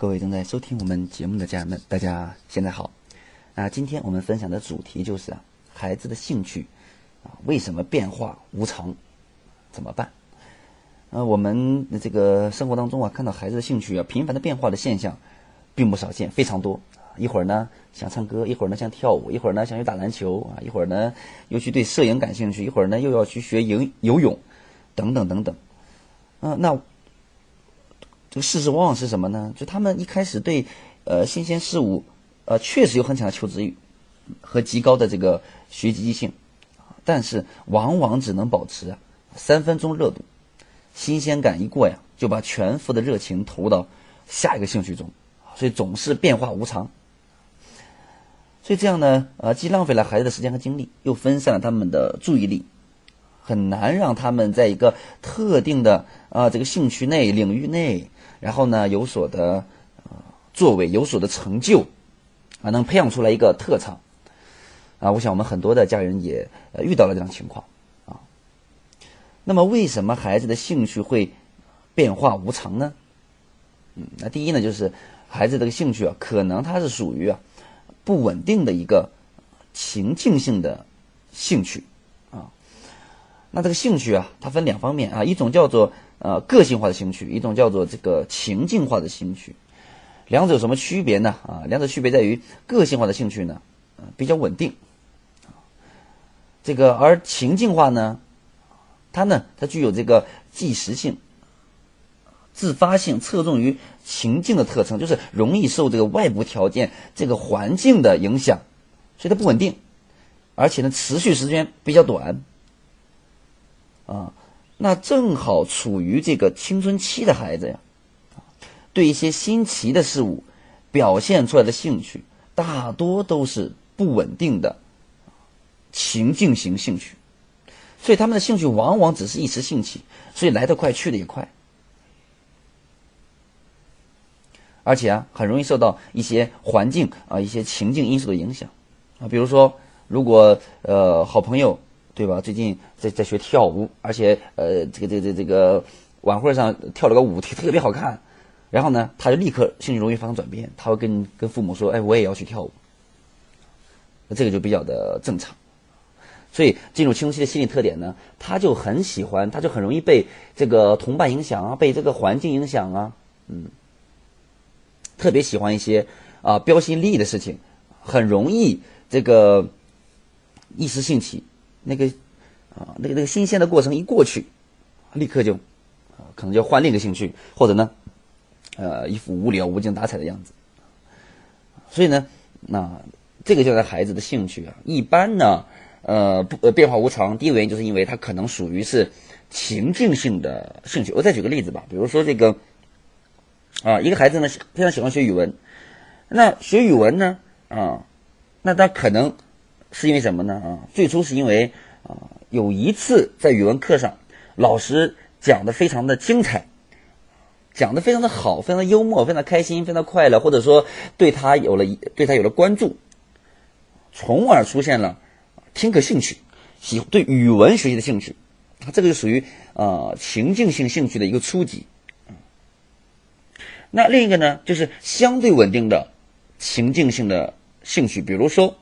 各位正在收听我们节目的家人们，大家现在好。啊，今天我们分享的主题就是啊，孩子的兴趣啊，为什么变化无常？怎么办？呃，我们这个生活当中啊，看到孩子的兴趣啊，频繁的变化的现象，并不少见，非常多。一会儿呢想唱歌，一会儿呢想跳舞，一会儿呢想去打篮球啊，一会儿呢又去对摄影感兴趣，一会儿呢又要去学游游泳，等等等等。嗯，那这个事实往往是什么呢？就他们一开始对呃新鲜事物呃确实有很强的求知欲和极高的这个学习积极性，但是往往只能保持三分钟热度。新鲜感一过呀，就把全副的热情投到下一个兴趣中，所以总是变化无常。所以这样呢，呃，既浪费了孩子的时间和精力，又分散了他们的注意力，很难让他们在一个特定的啊这个兴趣内领域内，然后呢有所的作为，有所的成就，啊，能培养出来一个特长。啊，我想我们很多的家人也呃遇到了这样情况啊。那么，为什么孩子的兴趣会变化无常呢？嗯，那第一呢，就是孩子这个兴趣啊，可能它是属于啊不稳定的一个情境性的兴趣。那这个兴趣啊，它分两方面啊，一种叫做呃个性化的兴趣，一种叫做这个情境化的兴趣。两者有什么区别呢？啊，两者区别在于个性化的兴趣呢，比较稳定这个而情境化呢。它呢，它具有这个即时性、自发性、侧重于情境的特征，就是容易受这个外部条件、这个环境的影响，所以它不稳定，而且呢，持续时间比较短。啊，那正好处于这个青春期的孩子呀，对一些新奇的事物表现出来的兴趣，大多都是不稳定的情境型兴趣。所以他们的兴趣往往只是一时兴起，所以来得快去得也快，而且啊，很容易受到一些环境啊、一些情境因素的影响啊。比如说，如果呃好朋友对吧，最近在在学跳舞，而且呃这个这个这个这个晚会上跳了个舞特别好看，然后呢，他就立刻兴趣容易发生转变，他会跟跟父母说：“哎，我也要去跳舞。”那这个就比较的正常。所以进入青春期的心理特点呢，他就很喜欢，他就很容易被这个同伴影响啊，被这个环境影响啊，嗯，特别喜欢一些啊标新立异的事情，很容易这个一时兴起，那个啊那个那个新鲜的过程一过去，立刻就啊可能就换另一个兴趣，或者呢呃一副无聊无精打采的样子。所以呢，那这个就是孩子的兴趣啊，一般呢。呃，不，变化无常。第一个原因就是因为他可能属于是情境性的兴趣。我再举个例子吧，比如说这个啊，一个孩子呢非常喜欢学语文，那学语文呢啊，那他可能是因为什么呢啊？最初是因为啊，有一次在语文课上，老师讲的非常的精彩，讲的非常的好，非常的幽默，非常开心，非常快乐，或者说对他有了对他有了关注，从而出现了。听课兴趣，喜对语文学习的兴趣，这个就属于啊情境性兴趣的一个初级。那另一个呢，就是相对稳定的情境性的兴趣，比如说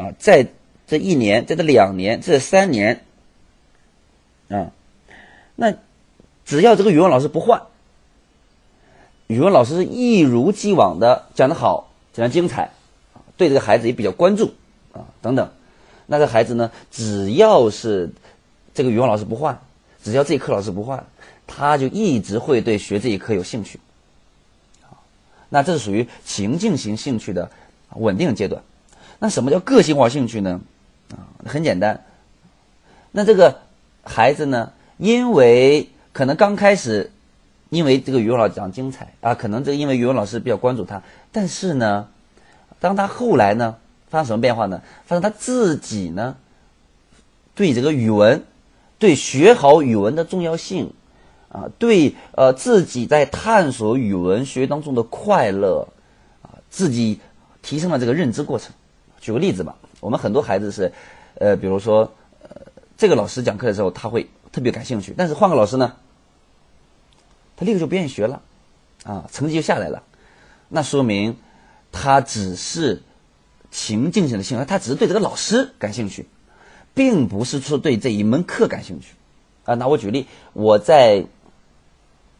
啊，在这一年，在这两年，这三年啊，那只要这个语文老师不换，语文老师一如既往的讲得好，讲得精彩，对这个孩子也比较关注啊，等等。那这孩子呢？只要是这个语文老师不换，只要这一课老师不换，他就一直会对学这一课有兴趣。那这是属于情境型兴趣的稳定阶段。那什么叫个性化兴趣呢？啊，很简单。那这个孩子呢，因为可能刚开始，因为这个语文老师讲精彩啊，可能这个因为语文老师比较关注他，但是呢，当他后来呢？发生什么变化呢？发生他自己呢，对这个语文，对学好语文的重要性，啊，对呃自己在探索语文学当中的快乐，啊，自己提升了这个认知过程。举个例子吧，我们很多孩子是，呃，比如说，呃，这个老师讲课的时候他会特别感兴趣，但是换个老师呢，他立刻就不愿意学了，啊，成绩就下来了。那说明他只是情境性的兴趣，他只是对这个老师感兴趣，并不是说对这一门课感兴趣。啊，那我举例，我在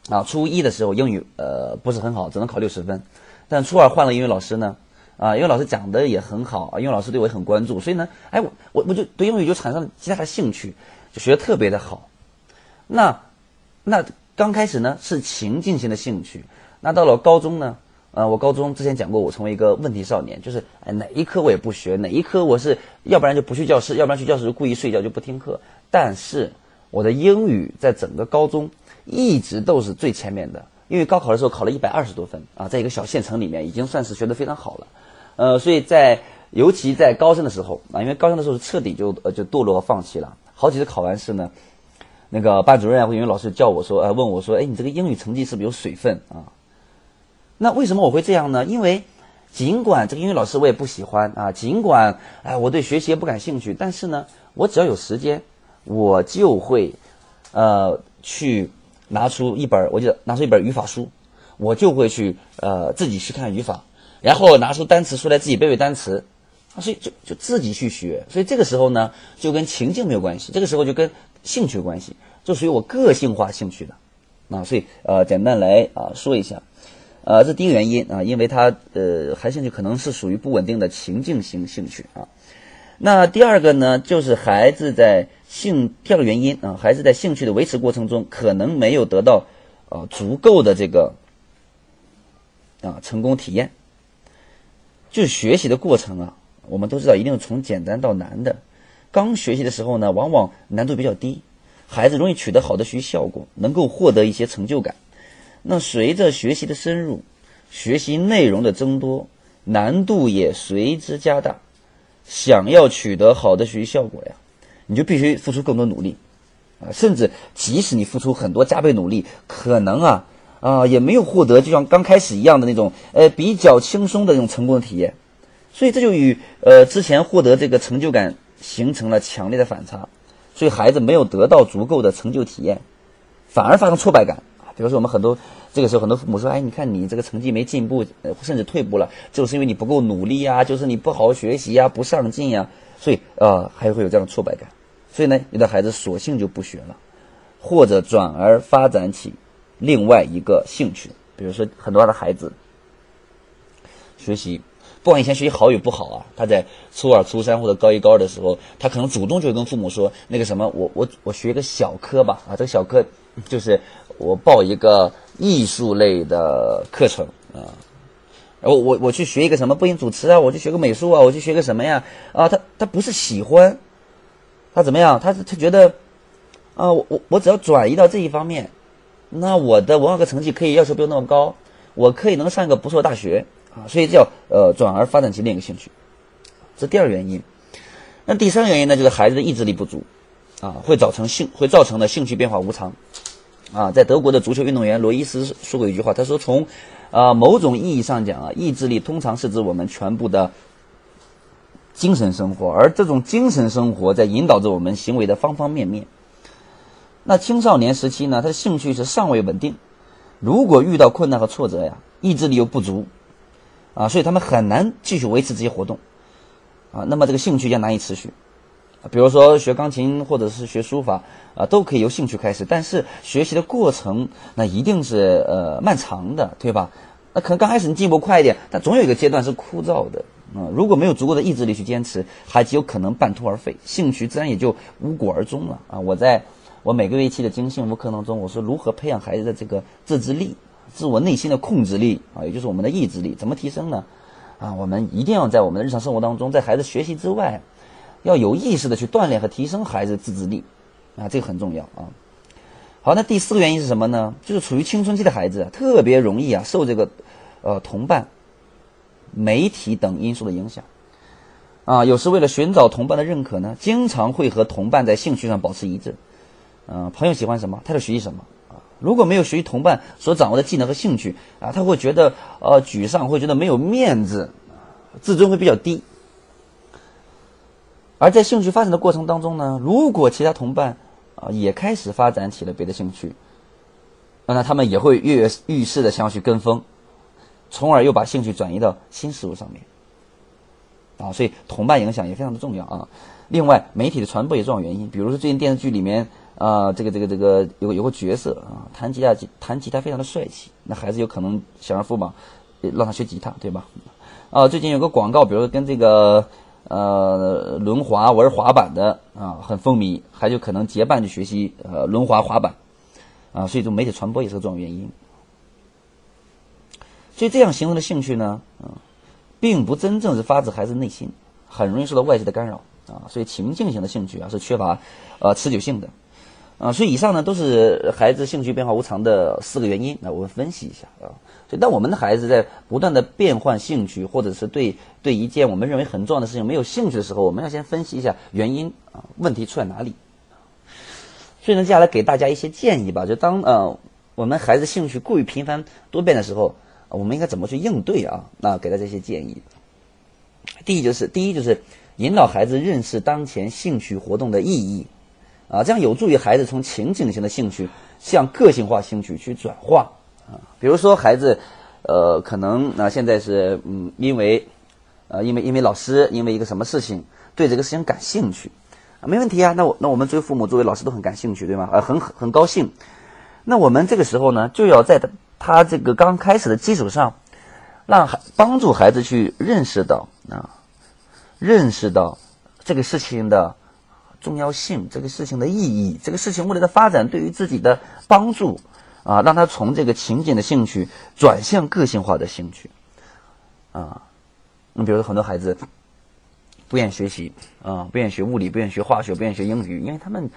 啊初一的时候英语呃不是很好，只能考六十分，但初二换了英语老师呢，啊，因为老师讲的也很好，啊，英语老师对我也很关注，所以呢，哎，我我我就对英语就产生了极大的兴趣，就学的特别的好。那那刚开始呢是情境性的兴趣，那到了高中呢，呃，我高中之前讲过，我成为一个问题少年，就是哎哪一科我也不学，哪一科我是要不然就不去教室，要不然去教室就故意睡觉就不听课，但是。我的英语在整个高中一直都是最前面的，因为高考的时候考了一百二十多分啊，在一个小县城里面已经算是学得非常好了，呃，所以在尤其在高三的时候啊，因为高三的时候彻底就呃就堕落和放弃了，好几次考完试呢，那个班主任或英语老师叫我说，呃，问我说，哎，你这个英语成绩是不是有水分啊？那为什么我会这样呢？因为尽管这个英语老师我也不喜欢啊，尽管哎我对学习也不感兴趣，但是呢，我只要有时间。我就会，呃，去拿出一本，我就拿出一本语法书，我就会去呃自己去看语法，然后拿出单词出来自己背背单词，所以就就自己去学。所以这个时候呢，就跟情境没有关系，这个时候就跟兴趣有关系，就属于我个性化兴趣的。啊，所以呃，简单来啊说一下，呃，这第一个原因啊，因为他呃孩兴趣可能是属于不稳定的情境型兴趣啊。那第二个呢，就是孩子在兴第二个原因啊，孩子在兴趣的维持过程中，可能没有得到啊足够的这个啊成功体验。就是学习的过程啊，我们都知道一定是从简单到难的。刚学习的时候呢，往往难度比较低，孩子容易取得好的学习效果，能够获得一些成就感。那随着学习的深入，学习内容的增多，难度也随之加大。想要取得好的学习效果呀，你就必须付出更多努力，啊，甚至即使你付出很多加倍努力，可能啊啊也没有获得就像刚开始一样的那种呃比较轻松的那种成功的体验，所以这就与呃之前获得这个成就感形成了强烈的反差，所以孩子没有得到足够的成就体验，反而发生挫败感，比如说我们很多。这个时候，很多父母说：“哎，你看你这个成绩没进步，甚至退步了，就是因为你不够努力呀，就是你不好好学习呀，不上进呀，所以啊，还会有这样的挫败感。所以呢，有的孩子索性就不学了，或者转而发展起另外一个兴趣。比如说，很多的孩子学习，不管以前学习好与不好啊，他在初二、初三或者高一、高二的时候，他可能主动就跟父母说：那个什么，我我我学一个小科吧，啊，这个小科就是我报一个。”艺术类的课程啊，然后我我去学一个什么播音主持啊，我去学个美术啊，我去学个什么呀？啊，他他不是喜欢，他怎么样？他他觉得啊，我我我只要转移到这一方面，那我的文化课成绩可以要求不用那么高，我可以能上一个不错大学啊，所以叫呃转而发展其另一个兴趣，这第二原因。那第三个原因呢，就是孩子的意志力不足啊，会造成兴会造成的兴趣变化无常。啊，在德国的足球运动员罗伊斯说过一句话，他说：“从，啊某种意义上讲啊，意志力通常是指我们全部的精神生活，而这种精神生活在引导着我们行为的方方面面。那青少年时期呢，他的兴趣是尚未稳定，如果遇到困难和挫折呀，意志力又不足，啊，所以他们很难继续维持这些活动，啊，那么这个兴趣将难以持续。”比如说学钢琴或者是学书法啊，都可以由兴趣开始，但是学习的过程那一定是呃漫长的，对吧？那可能刚开始你进步快一点，但总有一个阶段是枯燥的啊。如果没有足够的意志力去坚持，孩子有可能半途而废，兴趣自然也就无果而终了啊。我在我每个月期的精幸福课当中，我说如何培养孩子的这个自制力、自我内心的控制力啊，也就是我们的意志力，怎么提升呢？啊，我们一定要在我们的日常生活当中，在孩子学习之外。要有意识的去锻炼和提升孩子自制力，啊，这个很重要啊。好，那第四个原因是什么呢？就是处于青春期的孩子特别容易啊受这个呃同伴、媒体等因素的影响，啊，有时为了寻找同伴的认可呢，经常会和同伴在兴趣上保持一致，嗯，朋友喜欢什么，他就学习什么啊。如果没有学习同伴所掌握的技能和兴趣啊，他会觉得呃沮丧，会觉得没有面子，自尊会比较低。而在兴趣发展的过程当中呢，如果其他同伴啊也开始发展起了别的兴趣，那他们也会跃跃欲试的想要去跟风，从而又把兴趣转移到新事物上面。啊，所以同伴影响也非常的重要啊。另外，媒体的传播也重要原因，比如说最近电视剧里面啊，这个这个这个有个有个角色啊，弹吉他弹吉他非常的帅气，那孩子有可能想让父母让他学吉他，对吧？啊，最近有个广告，比如跟这个呃轮滑玩滑板的啊很风靡，还有可能结伴去学习呃轮滑滑板啊，所以这媒体传播也是个重要原因。所以这样形成的兴趣呢，嗯。并不真正是发自孩子内心，很容易受到外界的干扰啊，所以情境型的兴趣啊是缺乏呃持久性的啊，所以以上呢都是孩子兴趣变化无常的四个原因，那我们分析一下啊。所以当我们的孩子在不断的变换兴趣，或者是对对一件我们认为很重要的事情没有兴趣的时候，我们要先分析一下原因啊，问题出在哪里？所以呢，接下来给大家一些建议吧，就当呃我们孩子兴趣过于频繁多变的时候。我们应该怎么去应对啊？那给大家一些建议。第一就是，第一就是引导孩子认识当前兴趣活动的意义，啊，这样有助于孩子从情景型的兴趣向个性化兴趣去转化啊。比如说，孩子呃，可能啊现在是嗯，因为呃，因为因为老师因为一个什么事情对这个事情感兴趣啊，没问题啊。那我那我们作为父母，作为老师都很感兴趣，对吗？啊，很很高兴。那我们这个时候呢，就要在他。他这个刚开始的基础上，让孩帮助孩子去认识到啊，认识到这个事情的重要性，这个事情的意义，这个事情未来的发展对于自己的帮助啊，让他从这个情景的兴趣转向个性化的兴趣啊。你比如说，很多孩子不愿意学习啊，不愿意学物理，不愿意学化学，不愿意学英语，因为他们。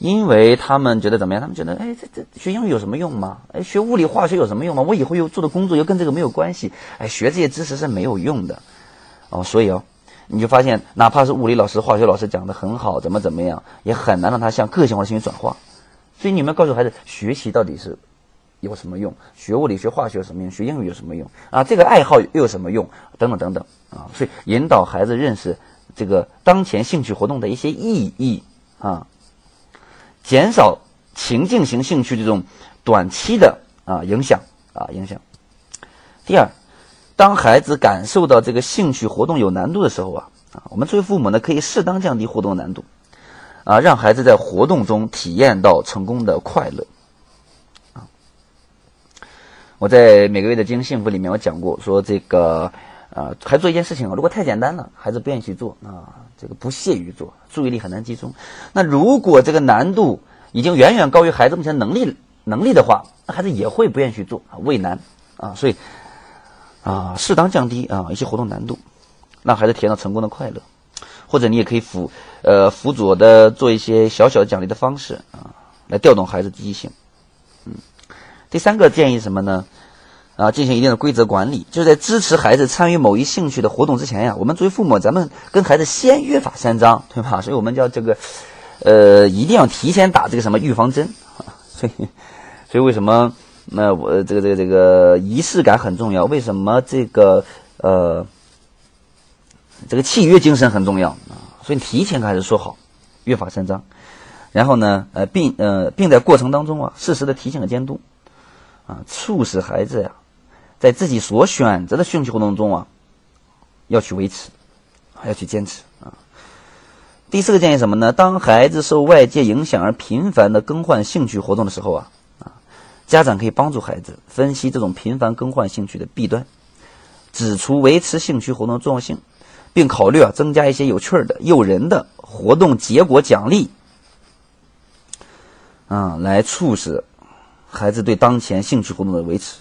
因为他们觉得怎么样？他们觉得，哎，这这学英语有什么用吗？哎，学物理化学有什么用吗？我以后又做的工作又跟这个没有关系。哎，学这些知识是没有用的，哦，所以哦，你就发现，哪怕是物理老师、化学老师讲的很好，怎么怎么样，也很难让他向个性化的兴趣转化。所以你们告诉孩子，学习到底是有什么用？学物理、学化学有什么用？学英语有什么用？啊，这个爱好又有什么用？等等等等啊，所以引导孩子认识这个当前兴趣活动的一些意义啊。减少情境型兴趣这种短期的啊影响啊影响。第二，当孩子感受到这个兴趣活动有难度的时候啊啊，我们作为父母呢，可以适当降低活动难度，啊，让孩子在活动中体验到成功的快乐。啊，我在每个月的经营幸福里面，我讲过说这个啊，孩子做一件事情啊，如果太简单了，孩子不愿意去做啊。这个不屑于做，注意力很难集中。那如果这个难度已经远远高于孩子目前能力能力的话，那孩子也会不愿意去做啊，畏难啊。所以啊，适当降低啊一些活动难度，让孩子体验到成功的快乐。或者你也可以辅呃辅佐的做一些小小的奖励的方式啊，来调动孩子积极性。嗯，第三个建议什么呢？啊，进行一定的规则管理，就是在支持孩子参与某一兴趣的活动之前呀，我们作为父母，咱们跟孩子先约法三章，对吧？所以我们叫这个，呃，一定要提前打这个什么预防针啊。所以，所以为什么那我这个这个这个仪式感很重要？为什么这个呃这个契约精神很重要啊？所以提前开始说好约法三章，然后呢，呃，并呃并在过程当中啊，适时的提醒和监督啊，促使孩子呀。在自己所选择的兴趣活动中啊，要去维持，要去坚持啊。第四个建议什么呢？当孩子受外界影响而频繁的更换兴趣活动的时候，啊，家长可以帮助孩子分析这种频繁更换兴趣的弊端，指出维持兴趣活动的重要性，并考虑啊增加一些有趣的、诱人的活动结果奖励，啊，来促使孩子对当前兴趣活动的维持。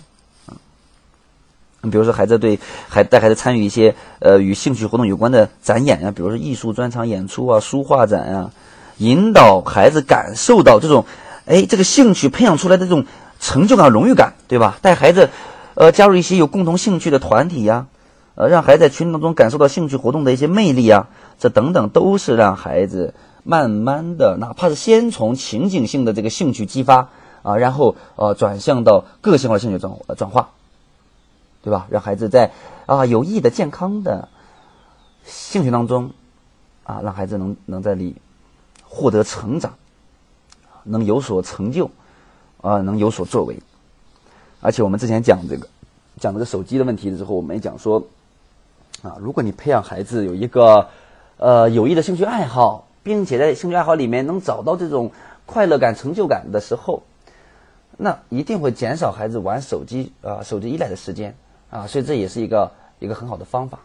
你比如说，孩子对孩带孩子参与一些呃与兴趣活动有关的展演啊，比如说艺术专场演出啊、书画展啊，引导孩子感受到这种，哎，这个兴趣培养出来的这种成就感、荣誉感，对吧？带孩子，呃，加入一些有共同兴趣的团体呀，呃，让孩子在群体当中感受到兴趣活动的一些魅力啊，这等等都是让孩子慢慢的，哪怕是先从情景性的这个兴趣激发啊，然后呃转向到个性化兴趣转转化。对吧？让孩子在啊有益的、健康的兴趣当中啊，让孩子能能在里获得成长，能有所成就啊，能有所作为。而且我们之前讲这个讲这个手机的问题的时候，我们也讲说，啊，如果你培养孩子有一个呃有益的兴趣爱好，并且在兴趣爱好里面能找到这种快乐感、成就感的时候，那一定会减少孩子玩手机啊手机依赖的时间啊，所以这也是一个一个很好的方法。